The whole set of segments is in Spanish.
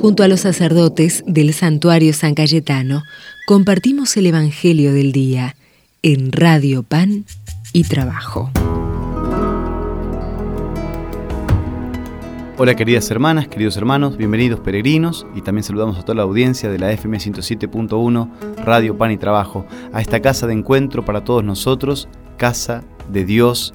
Junto a los sacerdotes del santuario San Cayetano, compartimos el Evangelio del Día en Radio Pan y Trabajo. Hola queridas hermanas, queridos hermanos, bienvenidos peregrinos y también saludamos a toda la audiencia de la FM 107.1 Radio Pan y Trabajo, a esta casa de encuentro para todos nosotros, casa de Dios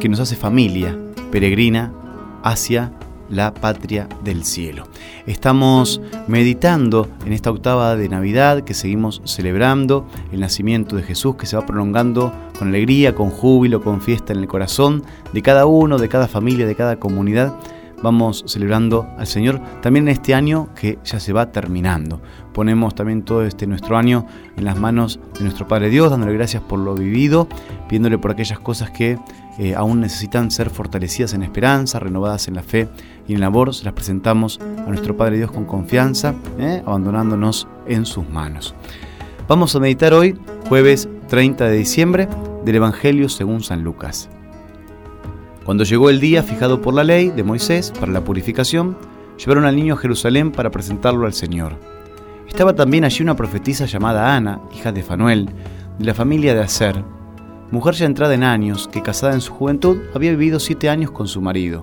que nos hace familia peregrina hacia la patria del cielo. Estamos meditando en esta octava de Navidad que seguimos celebrando el nacimiento de Jesús que se va prolongando con alegría, con júbilo, con fiesta en el corazón de cada uno, de cada familia, de cada comunidad vamos celebrando al Señor también en este año que ya se va terminando. Ponemos también todo este nuestro año en las manos de nuestro Padre Dios, dándole gracias por lo vivido, pidiéndole por aquellas cosas que eh, aún necesitan ser fortalecidas en esperanza, renovadas en la fe y en el amor. Se las presentamos a nuestro Padre Dios con confianza, eh, abandonándonos en sus manos. Vamos a meditar hoy, jueves 30 de diciembre, del Evangelio según San Lucas. Cuando llegó el día fijado por la ley de Moisés para la purificación, llevaron al niño a Jerusalén para presentarlo al Señor. Estaba también allí una profetisa llamada Ana, hija de Fanuel, de la familia de Aser, mujer ya entrada en años, que casada en su juventud había vivido siete años con su marido.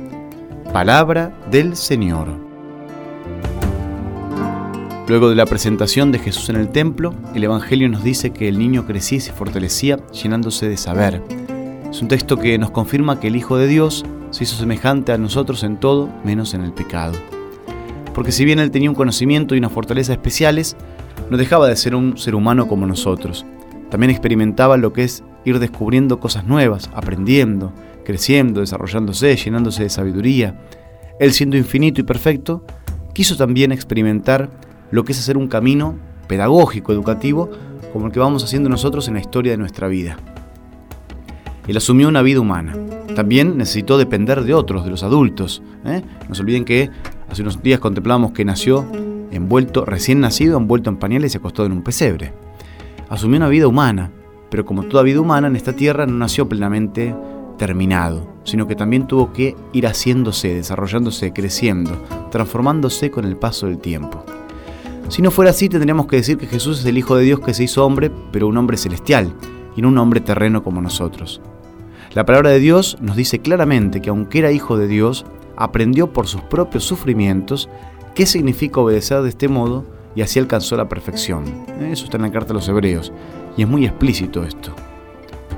Palabra del Señor. Luego de la presentación de Jesús en el templo, el Evangelio nos dice que el niño crecía y se fortalecía llenándose de saber es un texto que nos confirma que el Hijo de Dios se hizo semejante a nosotros en todo, menos en el pecado. Porque si bien Él tenía un conocimiento y una fortaleza especiales, no dejaba de ser un ser humano como nosotros. También experimentaba lo que es ir descubriendo cosas nuevas, aprendiendo, creciendo, desarrollándose, llenándose de sabiduría. Él siendo infinito y perfecto, quiso también experimentar lo que es hacer un camino pedagógico, educativo, como el que vamos haciendo nosotros en la historia de nuestra vida. Él asumió una vida humana. También necesitó depender de otros, de los adultos. ¿eh? No se olviden que hace unos días contemplamos que nació envuelto, recién nacido, envuelto en pañales y acostado en un pesebre. Asumió una vida humana, pero como toda vida humana en esta tierra no nació plenamente sino que también tuvo que ir haciéndose, desarrollándose, creciendo, transformándose con el paso del tiempo. Si no fuera así, tendríamos que decir que Jesús es el Hijo de Dios que se hizo hombre, pero un hombre celestial, y no un hombre terreno como nosotros. La palabra de Dios nos dice claramente que aunque era hijo de Dios, aprendió por sus propios sufrimientos qué significa obedecer de este modo y así alcanzó la perfección. Eso está en la carta a los hebreos y es muy explícito esto.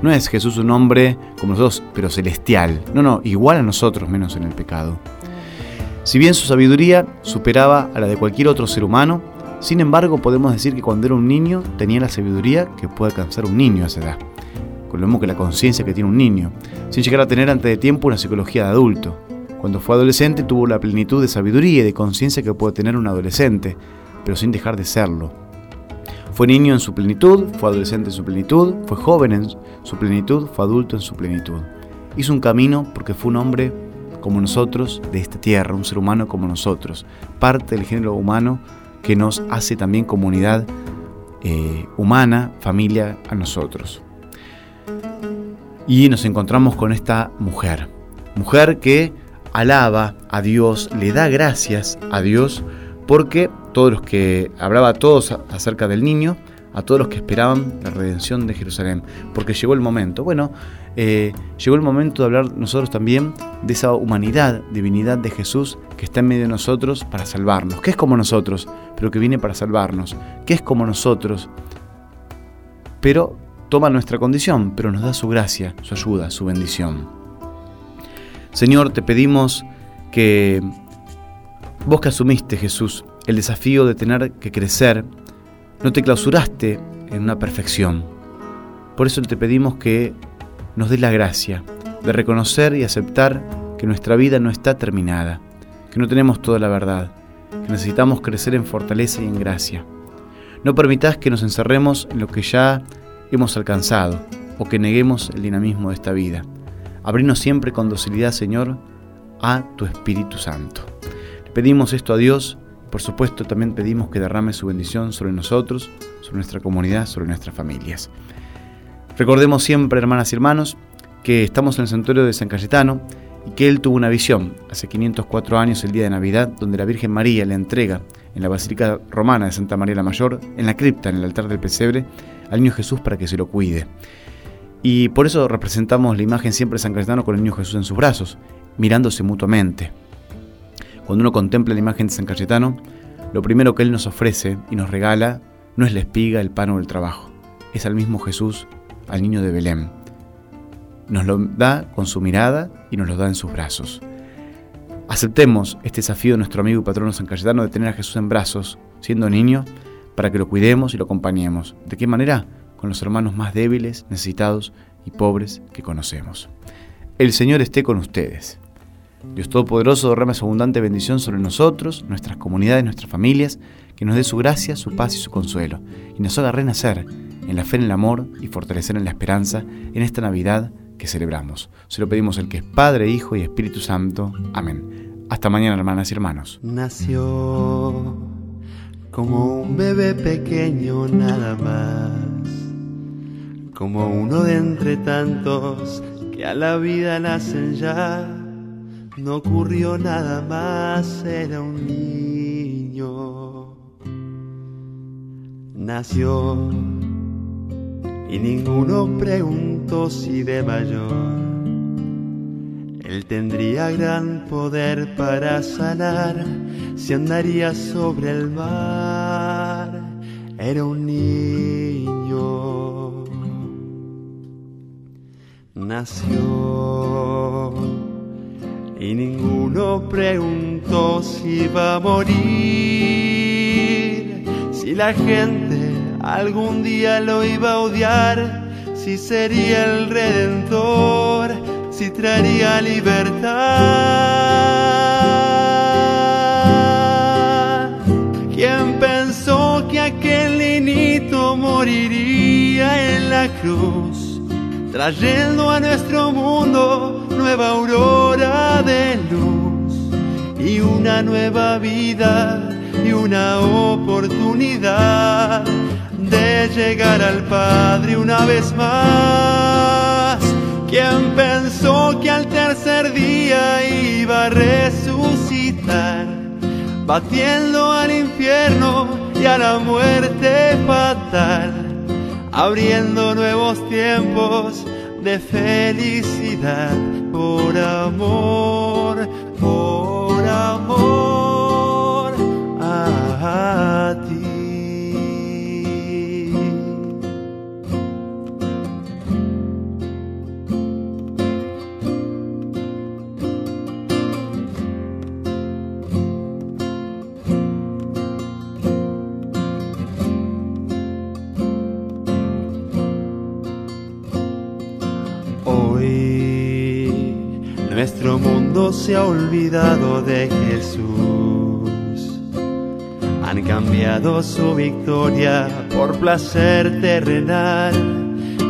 No es Jesús un hombre como nosotros, pero celestial. No, no, igual a nosotros, menos en el pecado. Si bien su sabiduría superaba a la de cualquier otro ser humano, sin embargo podemos decir que cuando era un niño tenía la sabiduría que puede alcanzar un niño a esa edad con lo mismo que la conciencia que tiene un niño, sin llegar a tener antes de tiempo una psicología de adulto. Cuando fue adolescente tuvo la plenitud de sabiduría y de conciencia que puede tener un adolescente, pero sin dejar de serlo. Fue niño en su plenitud, fue adolescente en su plenitud, fue joven en su plenitud, fue adulto en su plenitud. Hizo un camino porque fue un hombre como nosotros de esta tierra, un ser humano como nosotros, parte del género humano que nos hace también comunidad eh, humana, familia a nosotros y nos encontramos con esta mujer. Mujer que alaba a Dios, le da gracias a Dios porque todos los que hablaba a todos acerca del niño, a todos los que esperaban la redención de Jerusalén, porque llegó el momento. Bueno, eh, llegó el momento de hablar nosotros también de esa humanidad, divinidad de Jesús que está en medio de nosotros para salvarnos, que es como nosotros, pero que viene para salvarnos, que es como nosotros, pero toma nuestra condición, pero nos da su gracia, su ayuda, su bendición. Señor, te pedimos que vos que asumiste, Jesús, el desafío de tener que crecer, no te clausuraste en una perfección. Por eso te pedimos que nos des la gracia de reconocer y aceptar que nuestra vida no está terminada, que no tenemos toda la verdad, que necesitamos crecer en fortaleza y en gracia. No permitas que nos encerremos en lo que ya hemos alcanzado o que neguemos el dinamismo de esta vida. Abrinos siempre con docilidad, Señor, a tu Espíritu Santo. Le pedimos esto a Dios por supuesto también pedimos que derrame su bendición sobre nosotros, sobre nuestra comunidad, sobre nuestras familias. Recordemos siempre, hermanas y hermanos, que estamos en el santuario de San Cayetano y que él tuvo una visión hace 504 años el día de Navidad donde la Virgen María le entrega en la Basílica Romana de Santa María la Mayor, en la cripta, en el altar del pesebre, al niño Jesús para que se lo cuide. Y por eso representamos la imagen siempre de San Cayetano con el niño Jesús en sus brazos, mirándose mutuamente. Cuando uno contempla la imagen de San Cayetano, lo primero que Él nos ofrece y nos regala no es la espiga, el pan o el trabajo, es al mismo Jesús, al niño de Belén. Nos lo da con su mirada y nos lo da en sus brazos. Aceptemos este desafío de nuestro amigo y patrono San Cayetano de tener a Jesús en brazos, siendo niño, para que lo cuidemos y lo acompañemos. ¿De qué manera? Con los hermanos más débiles, necesitados y pobres que conocemos. El Señor esté con ustedes. Dios Todopoderoso derrame su abundante bendición sobre nosotros, nuestras comunidades, nuestras familias, que nos dé su gracia, su paz y su consuelo, y nos haga renacer en la fe, en el amor y fortalecer en la esperanza en esta Navidad que celebramos. Se lo pedimos el que es Padre, Hijo y Espíritu Santo. Amén. Hasta mañana, hermanas y hermanos. Nació como un bebé pequeño nada más, como uno de entre tantos que a la vida nacen ya. No ocurrió nada más, era un niño. Nació y ninguno preguntó si de mayor él tendría gran poder para sanar si andaría sobre el mar. Era un niño. Nació y ninguno preguntó si iba a morir, si la gente algún día lo iba a odiar, si sería el redentor, si traería libertad. ¿Quién pensó que aquel niñito moriría en la cruz, trayendo a nuestro mundo nueva aurora de luz y una nueva vida? y una oportunidad de llegar al Padre una vez más. ¿Quién pensó que al tercer día iba a resucitar, batiendo al infierno y a la muerte fatal, abriendo nuevos tiempos de felicidad por amor, por amor Nuestro mundo se ha olvidado de Jesús. Han cambiado su victoria por placer terrenal.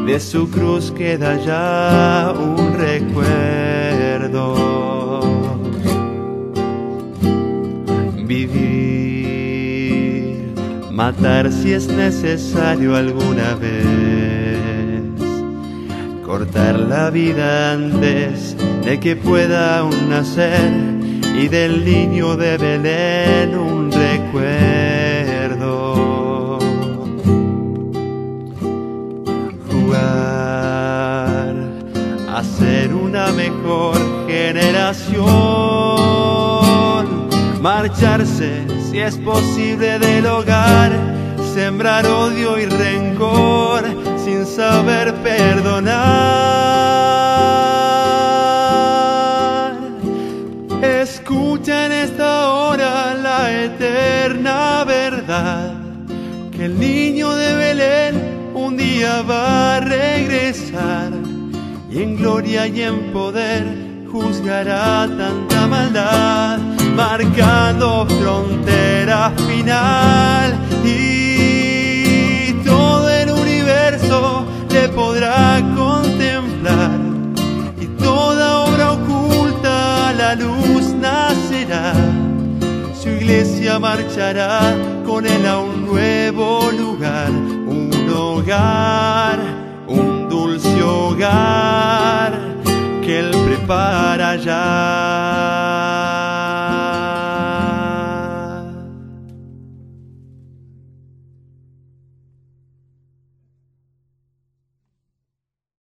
De su cruz queda ya un recuerdo. Vivir, matar si es necesario alguna vez. Cortar la vida antes de que pueda aún nacer y del niño de Belén un recuerdo. Jugar a ser una mejor generación, marcharse si es posible del hogar, sembrar odio y rencor sin saber perdonar. va a regresar y en gloria y en poder juzgará tanta maldad, marcando frontera final y todo el universo le podrá contemplar y toda obra oculta a la luz nacerá. Su iglesia marchará con él a un nuevo lugar un dulce hogar que él prepara ya.